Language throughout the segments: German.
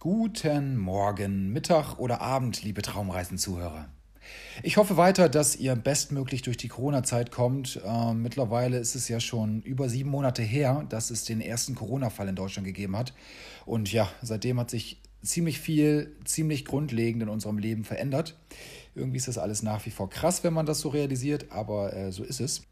Guten Morgen, Mittag oder Abend, liebe Traumreisen-Zuhörer. Ich hoffe weiter, dass ihr bestmöglich durch die Corona-Zeit kommt. Äh, mittlerweile ist es ja schon über sieben Monate her, dass es den ersten Corona-Fall in Deutschland gegeben hat. Und ja, seitdem hat sich ziemlich viel, ziemlich grundlegend in unserem Leben verändert. Irgendwie ist das alles nach wie vor krass, wenn man das so realisiert, aber äh, so ist es.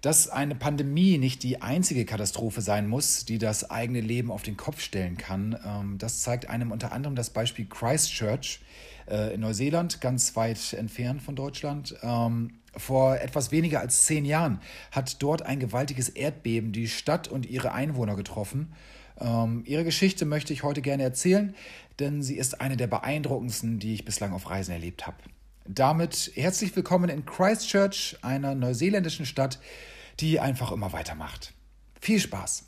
Dass eine Pandemie nicht die einzige Katastrophe sein muss, die das eigene Leben auf den Kopf stellen kann, ähm, das zeigt einem unter anderem das Beispiel Christchurch äh, in Neuseeland, ganz weit entfernt von Deutschland. Ähm, vor etwas weniger als zehn Jahren hat dort ein gewaltiges Erdbeben die Stadt und ihre Einwohner getroffen. Ähm, ihre Geschichte möchte ich heute gerne erzählen, denn sie ist eine der beeindruckendsten, die ich bislang auf Reisen erlebt habe. Damit herzlich willkommen in Christchurch, einer neuseeländischen Stadt, die einfach immer weitermacht. Viel Spaß!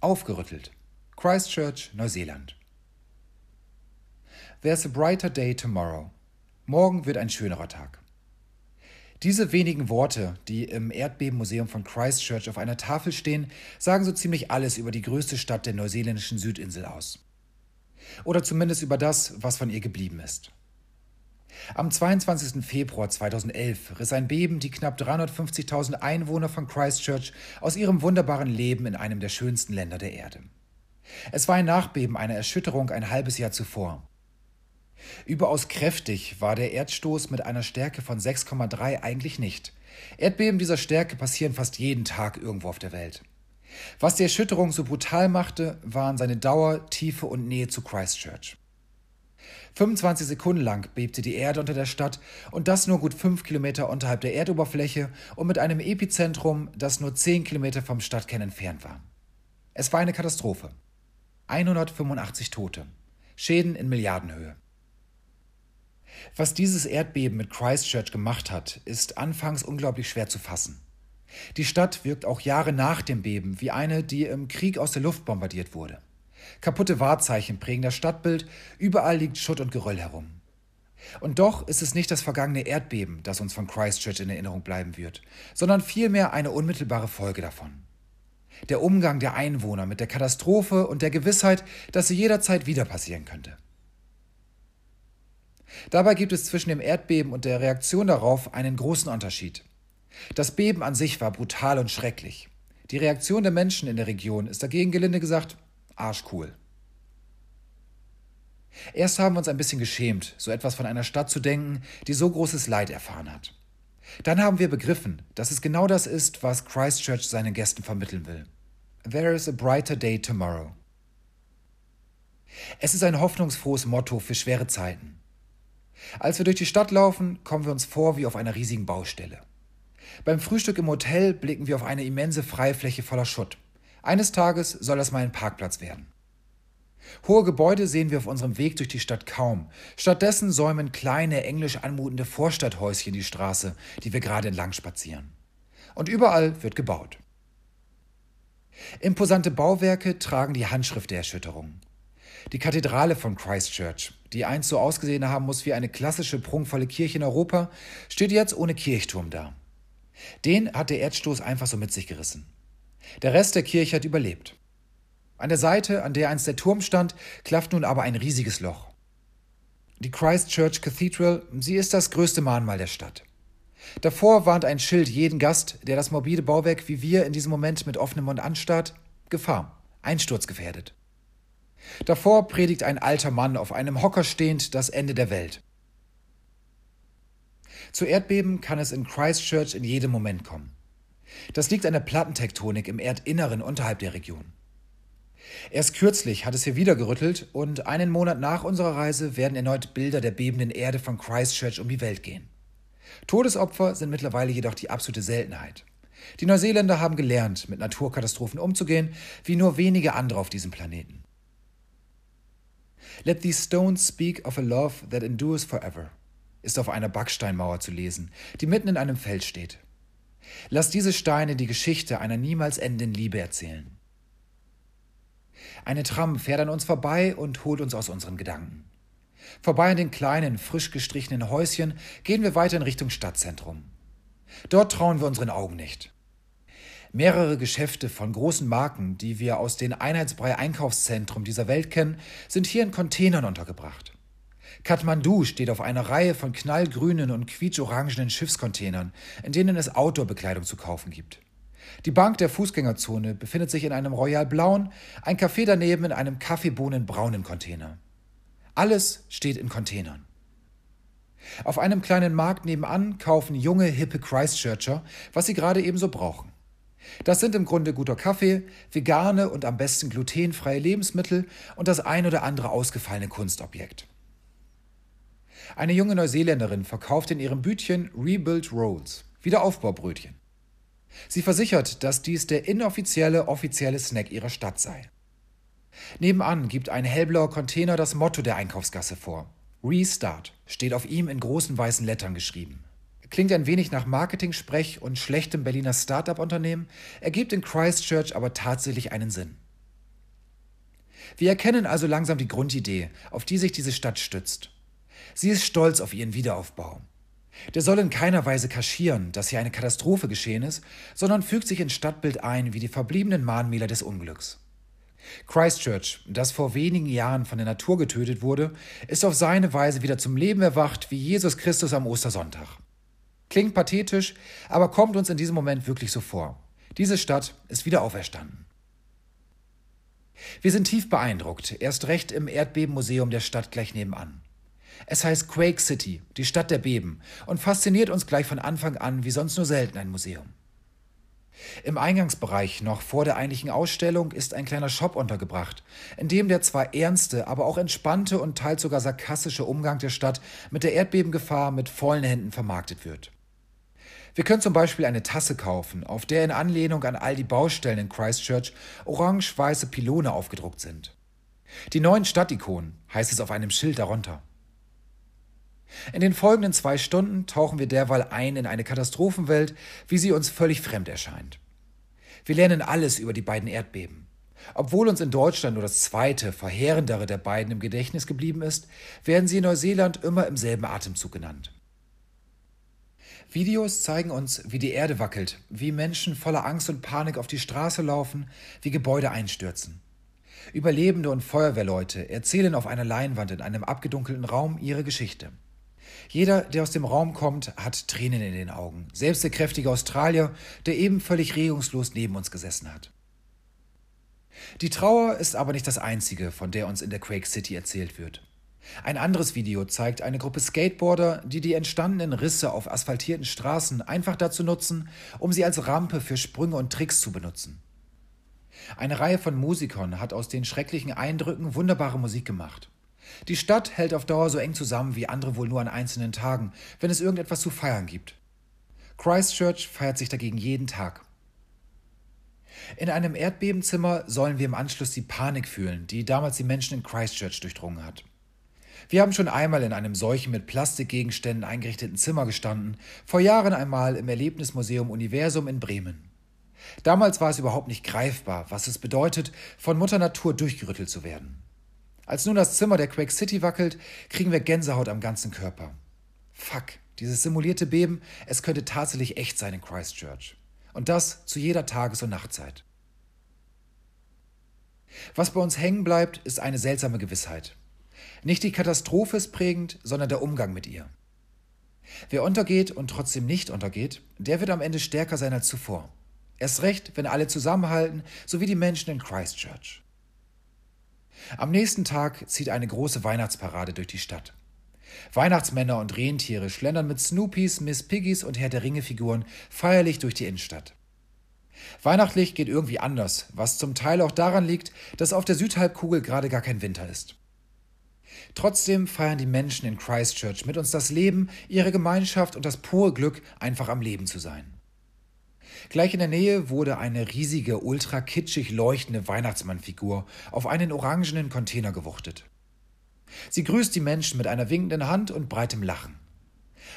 Aufgerüttelt. Christchurch, Neuseeland. There's a brighter day tomorrow. Morgen wird ein schönerer Tag. Diese wenigen Worte, die im Erdbebenmuseum von Christchurch auf einer Tafel stehen, sagen so ziemlich alles über die größte Stadt der neuseeländischen Südinsel aus. Oder zumindest über das, was von ihr geblieben ist. Am 22. Februar 2011 riss ein Beben die knapp 350.000 Einwohner von Christchurch aus ihrem wunderbaren Leben in einem der schönsten Länder der Erde. Es war ein Nachbeben einer Erschütterung ein halbes Jahr zuvor. Überaus kräftig war der Erdstoß mit einer Stärke von 6,3 eigentlich nicht. Erdbeben dieser Stärke passieren fast jeden Tag irgendwo auf der Welt. Was die Erschütterung so brutal machte, waren seine Dauer, Tiefe und Nähe zu Christchurch. 25 Sekunden lang bebte die Erde unter der Stadt und das nur gut 5 Kilometer unterhalb der Erdoberfläche und mit einem Epizentrum, das nur 10 Kilometer vom Stadtkern entfernt war. Es war eine Katastrophe. 185 Tote. Schäden in Milliardenhöhe. Was dieses Erdbeben mit Christchurch gemacht hat, ist anfangs unglaublich schwer zu fassen. Die Stadt wirkt auch Jahre nach dem Beben wie eine, die im Krieg aus der Luft bombardiert wurde. Kaputte Wahrzeichen prägen das Stadtbild, überall liegt Schutt und Geröll herum. Und doch ist es nicht das vergangene Erdbeben, das uns von Christchurch in Erinnerung bleiben wird, sondern vielmehr eine unmittelbare Folge davon. Der Umgang der Einwohner mit der Katastrophe und der Gewissheit, dass sie jederzeit wieder passieren könnte. Dabei gibt es zwischen dem Erdbeben und der Reaktion darauf einen großen Unterschied. Das Beben an sich war brutal und schrecklich. Die Reaktion der Menschen in der Region ist dagegen gelinde gesagt arschcool. Erst haben wir uns ein bisschen geschämt, so etwas von einer Stadt zu denken, die so großes Leid erfahren hat. Dann haben wir begriffen, dass es genau das ist, was Christchurch seinen Gästen vermitteln will. There is a brighter day tomorrow. Es ist ein hoffnungsfrohes Motto für schwere Zeiten. Als wir durch die Stadt laufen, kommen wir uns vor wie auf einer riesigen Baustelle. Beim Frühstück im Hotel blicken wir auf eine immense Freifläche voller Schutt. Eines Tages soll das mal ein Parkplatz werden. Hohe Gebäude sehen wir auf unserem Weg durch die Stadt kaum. Stattdessen säumen kleine, englisch anmutende Vorstadthäuschen die Straße, die wir gerade entlang spazieren. Und überall wird gebaut. Imposante Bauwerke tragen die Handschrift der Erschütterung. Die Kathedrale von Christchurch, die einst so ausgesehen haben muss wie eine klassische prunkvolle Kirche in Europa, steht jetzt ohne Kirchturm da. Den hat der Erdstoß einfach so mit sich gerissen. Der Rest der Kirche hat überlebt. An der Seite, an der einst der Turm stand, klafft nun aber ein riesiges Loch. Die Christchurch Cathedral, sie ist das größte Mahnmal der Stadt. Davor warnt ein Schild jeden Gast, der das morbide Bauwerk wie wir in diesem Moment mit offenem Mund anstarrt, Gefahr, einsturzgefährdet. Davor predigt ein alter Mann auf einem Hocker stehend das Ende der Welt. Zu Erdbeben kann es in Christchurch in jedem Moment kommen. Das liegt an der Plattentektonik im Erdinneren unterhalb der Region. Erst kürzlich hat es hier wieder gerüttelt und einen Monat nach unserer Reise werden erneut Bilder der bebenden Erde von Christchurch um die Welt gehen. Todesopfer sind mittlerweile jedoch die absolute Seltenheit. Die Neuseeländer haben gelernt, mit Naturkatastrophen umzugehen, wie nur wenige andere auf diesem Planeten. Let these stones speak of a love that endures forever ist auf einer Backsteinmauer zu lesen, die mitten in einem Feld steht. Lass diese Steine die Geschichte einer niemals endenden Liebe erzählen. Eine Tram fährt an uns vorbei und holt uns aus unseren Gedanken. Vorbei an den kleinen, frisch gestrichenen Häuschen gehen wir weiter in Richtung Stadtzentrum. Dort trauen wir unseren Augen nicht. Mehrere Geschäfte von großen Marken, die wir aus den Einheitsbrei Einkaufszentren dieser Welt kennen, sind hier in Containern untergebracht. Kathmandu steht auf einer Reihe von knallgrünen und quietschorangenen Schiffscontainern, in denen es Outdoor-Bekleidung zu kaufen gibt. Die Bank der Fußgängerzone befindet sich in einem royal blauen, ein Café daneben in einem kaffeebohnenbraunen Container. Alles steht in Containern. Auf einem kleinen Markt nebenan kaufen junge, hippe Christchurcher, was sie gerade ebenso brauchen. Das sind im Grunde guter Kaffee, vegane und am besten glutenfreie Lebensmittel und das ein oder andere ausgefallene Kunstobjekt. Eine junge Neuseeländerin verkauft in ihrem Bütchen Rebuild Rolls, Wiederaufbaubrötchen. Sie versichert, dass dies der inoffizielle, offizielle Snack ihrer Stadt sei. Nebenan gibt ein hellblauer Container das Motto der Einkaufsgasse vor. Restart steht auf ihm in großen weißen Lettern geschrieben. Klingt ein wenig nach Marketing-Sprech und schlechtem Berliner Start-up-Unternehmen, ergibt in Christchurch aber tatsächlich einen Sinn. Wir erkennen also langsam die Grundidee, auf die sich diese Stadt stützt. Sie ist stolz auf ihren Wiederaufbau. Der soll in keiner Weise kaschieren, dass hier eine Katastrophe geschehen ist, sondern fügt sich ins Stadtbild ein wie die verbliebenen Mahnmäler des Unglücks. Christchurch, das vor wenigen Jahren von der Natur getötet wurde, ist auf seine Weise wieder zum Leben erwacht wie Jesus Christus am Ostersonntag. Klingt pathetisch, aber kommt uns in diesem Moment wirklich so vor. Diese Stadt ist wieder auferstanden. Wir sind tief beeindruckt, erst recht im Erdbebenmuseum der Stadt gleich nebenan. Es heißt Quake City, die Stadt der Beben, und fasziniert uns gleich von Anfang an wie sonst nur selten ein Museum. Im Eingangsbereich, noch vor der eigentlichen Ausstellung, ist ein kleiner Shop untergebracht, in dem der zwar ernste, aber auch entspannte und teils sogar sarkastische Umgang der Stadt mit der Erdbebengefahr mit vollen Händen vermarktet wird. Wir können zum Beispiel eine Tasse kaufen, auf der in Anlehnung an all die Baustellen in Christchurch orange-weiße Pylone aufgedruckt sind. Die neuen Stadtikonen heißt es auf einem Schild darunter. In den folgenden zwei Stunden tauchen wir derweil ein in eine Katastrophenwelt, wie sie uns völlig fremd erscheint. Wir lernen alles über die beiden Erdbeben. Obwohl uns in Deutschland nur das zweite, verheerendere der beiden im Gedächtnis geblieben ist, werden sie in Neuseeland immer im selben Atemzug genannt. Videos zeigen uns, wie die Erde wackelt, wie Menschen voller Angst und Panik auf die Straße laufen, wie Gebäude einstürzen. Überlebende und Feuerwehrleute erzählen auf einer Leinwand in einem abgedunkelten Raum ihre Geschichte. Jeder, der aus dem Raum kommt, hat Tränen in den Augen. Selbst der kräftige Australier, der eben völlig regungslos neben uns gesessen hat. Die Trauer ist aber nicht das einzige, von der uns in der Quake City erzählt wird. Ein anderes Video zeigt eine Gruppe Skateboarder, die die entstandenen Risse auf asphaltierten Straßen einfach dazu nutzen, um sie als Rampe für Sprünge und Tricks zu benutzen. Eine Reihe von Musikern hat aus den schrecklichen Eindrücken wunderbare Musik gemacht. Die Stadt hält auf Dauer so eng zusammen wie andere wohl nur an einzelnen Tagen, wenn es irgendetwas zu feiern gibt. Christchurch feiert sich dagegen jeden Tag. In einem Erdbebenzimmer sollen wir im Anschluss die Panik fühlen, die damals die Menschen in Christchurch durchdrungen hat. Wir haben schon einmal in einem solchen mit Plastikgegenständen eingerichteten Zimmer gestanden, vor Jahren einmal im Erlebnismuseum Universum in Bremen. Damals war es überhaupt nicht greifbar, was es bedeutet, von Mutter Natur durchgerüttelt zu werden. Als nun das Zimmer der Quake City wackelt, kriegen wir Gänsehaut am ganzen Körper. Fuck, dieses simulierte Beben, es könnte tatsächlich echt sein in Christchurch. Und das zu jeder Tages- und Nachtzeit. Was bei uns hängen bleibt, ist eine seltsame Gewissheit. Nicht die Katastrophe ist prägend, sondern der Umgang mit ihr. Wer untergeht und trotzdem nicht untergeht, der wird am Ende stärker sein als zuvor. Erst recht, wenn alle zusammenhalten, so wie die Menschen in Christchurch. Am nächsten Tag zieht eine große Weihnachtsparade durch die Stadt. Weihnachtsmänner und Rentiere schlendern mit Snoopies, Miss Piggies und Herr der Ringe-Figuren feierlich durch die Innenstadt. Weihnachtlich geht irgendwie anders, was zum Teil auch daran liegt, dass auf der Südhalbkugel gerade gar kein Winter ist. Trotzdem feiern die Menschen in Christchurch mit uns das Leben, ihre Gemeinschaft und das pure Glück, einfach am Leben zu sein. Gleich in der Nähe wurde eine riesige, ultra kitschig leuchtende Weihnachtsmannfigur auf einen orangenen Container gewuchtet. Sie grüßt die Menschen mit einer winkenden Hand und breitem Lachen.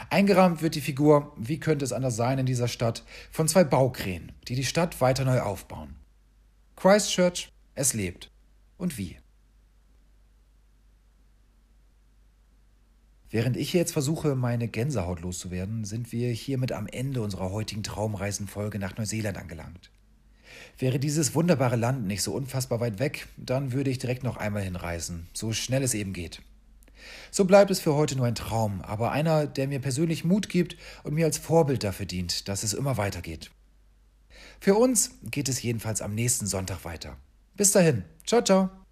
Eingerahmt wird die Figur, wie könnte es anders sein in dieser Stadt, von zwei Baukränen, die die Stadt weiter neu aufbauen. Christchurch, es lebt. Und wie? Während ich jetzt versuche, meine Gänsehaut loszuwerden, sind wir hiermit am Ende unserer heutigen Traumreisenfolge nach Neuseeland angelangt. Wäre dieses wunderbare Land nicht so unfassbar weit weg, dann würde ich direkt noch einmal hinreisen, so schnell es eben geht. So bleibt es für heute nur ein Traum, aber einer, der mir persönlich Mut gibt und mir als Vorbild dafür dient, dass es immer weitergeht. Für uns geht es jedenfalls am nächsten Sonntag weiter. Bis dahin, ciao, ciao.